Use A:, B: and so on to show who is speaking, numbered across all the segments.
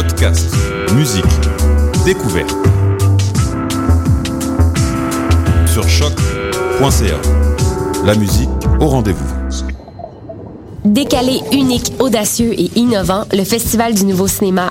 A: Podcast, musique, découverte. Sur choc.ca. La musique au rendez-vous.
B: Décalé, unique, audacieux et innovant, le Festival du Nouveau Cinéma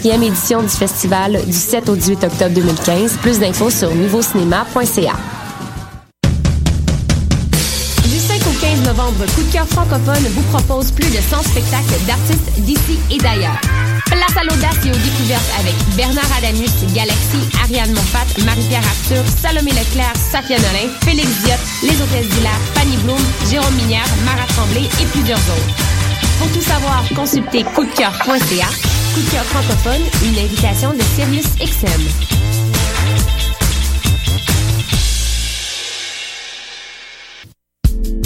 B: 44e édition du festival du 7 au 18 octobre 2015. Plus d'infos sur nouveaucinéma.ca.
C: Du 5 au 15 novembre, Coup de cœur francophone vous propose plus de 100 spectacles d'artistes d'ici et d'ailleurs. Place à l'audace et aux découvertes avec Bernard Adamus, Galaxy, Ariane Monfat, Marie-Pierre Arthur, Salomé Leclerc, Safia Nolin, Félix Diot, Les Hôtesses d'Hilaire, Fanny Bloom, Jérôme Minière, Mara Tremblay et plusieurs autres. Pour tout savoir, consultez coupdecoeur.ca. Coup de cœur francophone, une invitation de Sirius XM.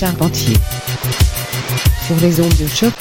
D: Charpentier sur les ondes de choc.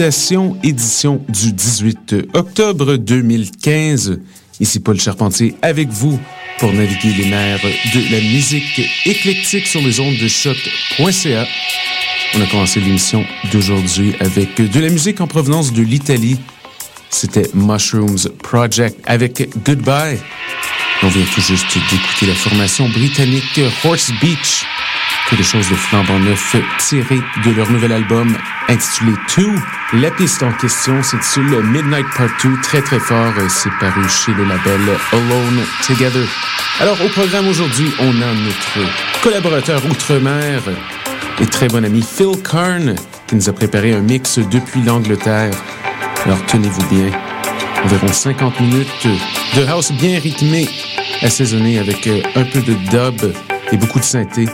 E: Édition du 18 octobre 2015. Ici Paul Charpentier avec vous pour naviguer les mers de la musique éclectique sur les ondes de choc.ca. On a commencé l'émission d'aujourd'hui avec de la musique en provenance de l'Italie. C'était Mushrooms Project avec Goodbye. On vient tout juste d'écouter la formation britannique Horse Beach quelque chose de flambant neuf tiré de leur nouvel album intitulé Two. La piste en question, c'est sur le Midnight Part 2, très très fort. C'est paru chez le label Alone Together. Alors au programme aujourd'hui, on a notre collaborateur outre-mer et très bon ami Phil Karn qui nous a préparé un mix depuis l'Angleterre. Alors tenez-vous bien, environ 50 minutes de house bien rythmé, assaisonné avec un peu de dub et beaucoup de synthé.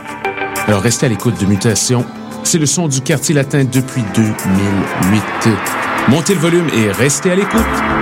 E: Alors restez à l'écoute de Mutation. C'est le son du quartier latin depuis 2008. Montez le volume et restez à l'écoute.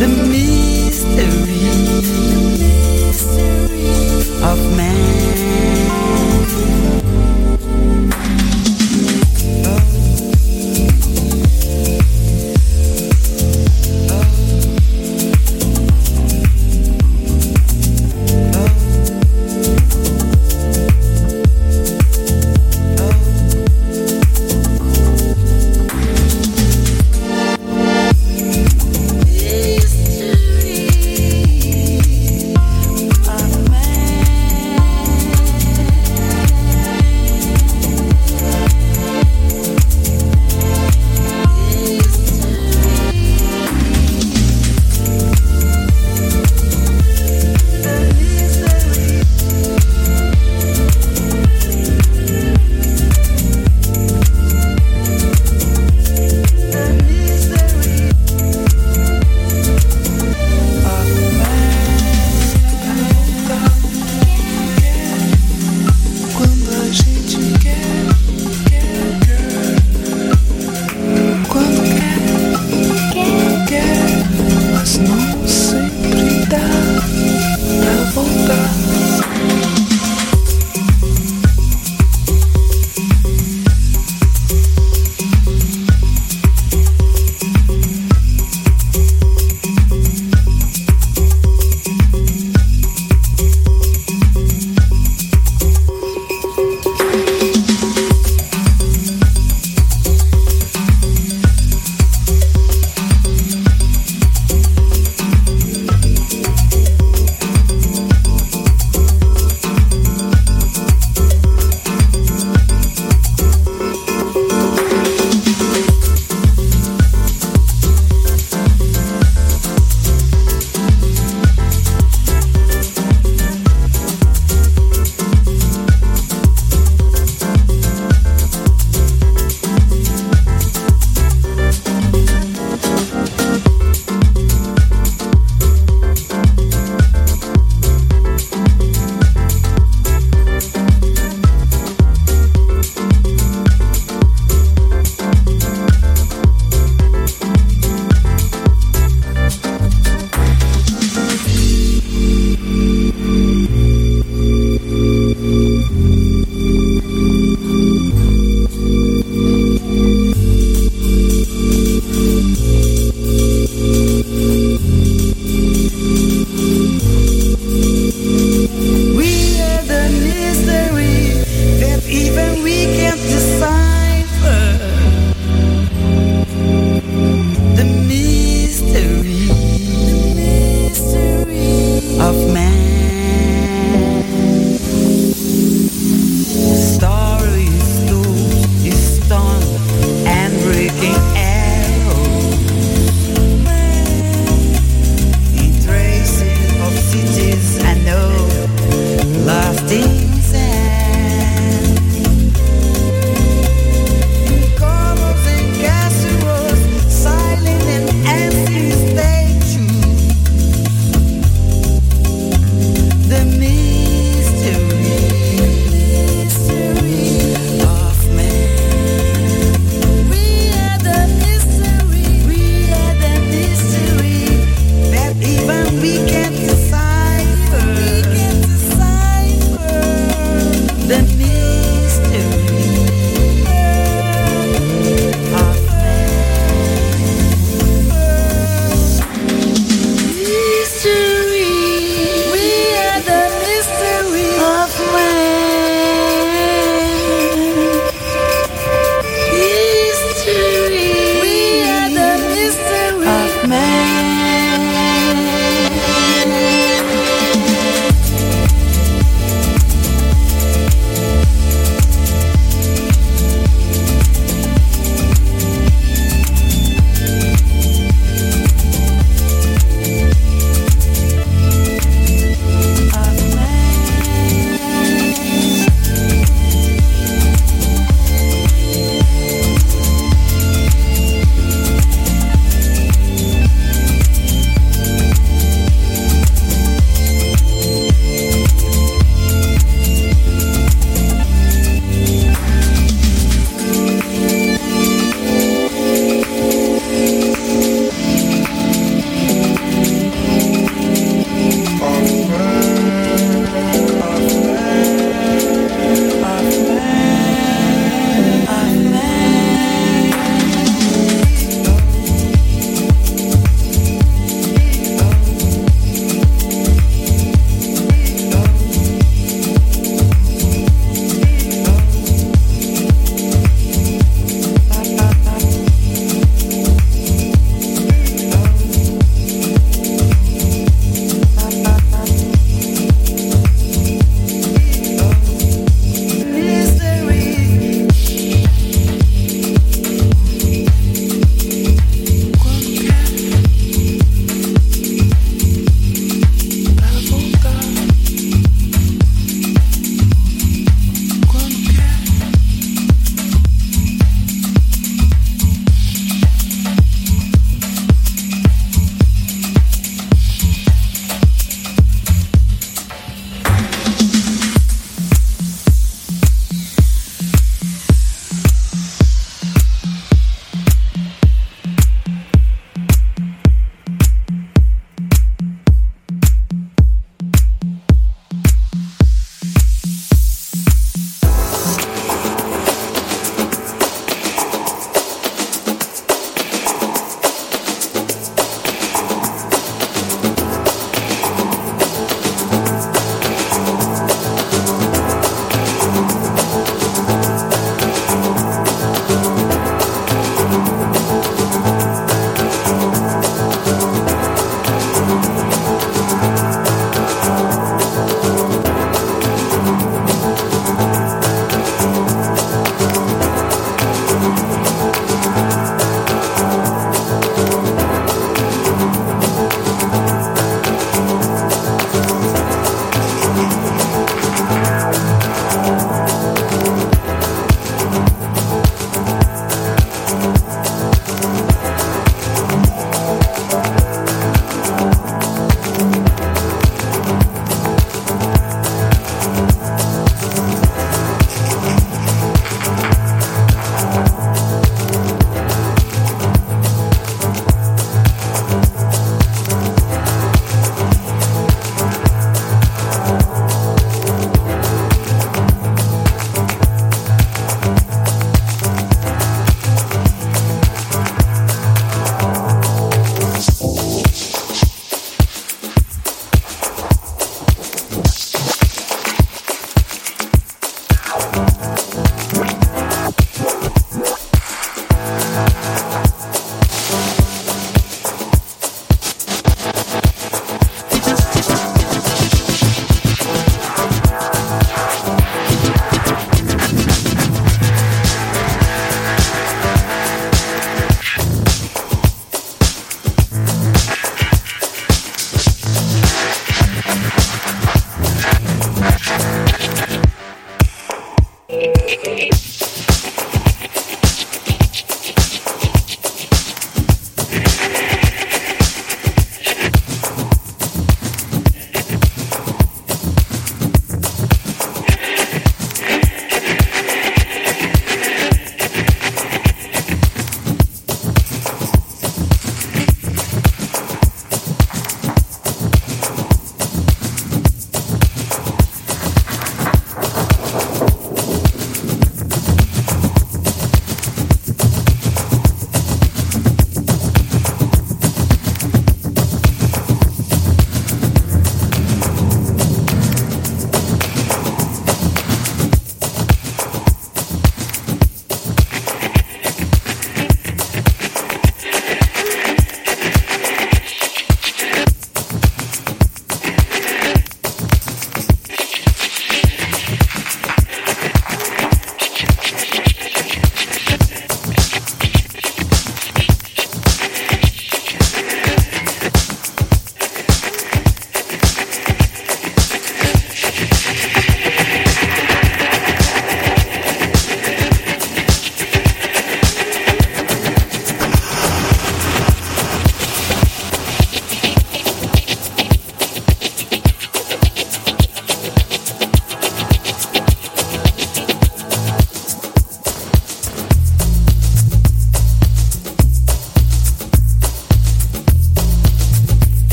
F: The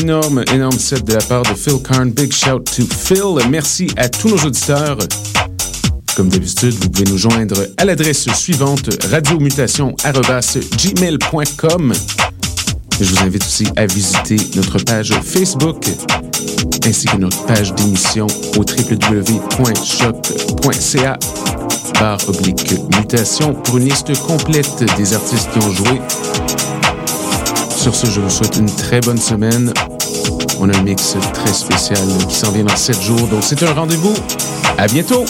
E: Énorme, énorme set de la part de Phil Karn. Big shout to Phil. Merci à tous nos auditeurs. Comme d'habitude, vous pouvez nous joindre à l'adresse suivante radiomutation.gmail.com Je vous invite aussi à visiter notre page Facebook ainsi que notre page d'émission au www.choc.ca par oblique mutation pour une liste complète des artistes qui ont joué. Sur ce, je vous souhaite une très bonne semaine. On a un mix très spécial qui s'en vient dans 7 jours, donc c'est un rendez-vous. À bientôt!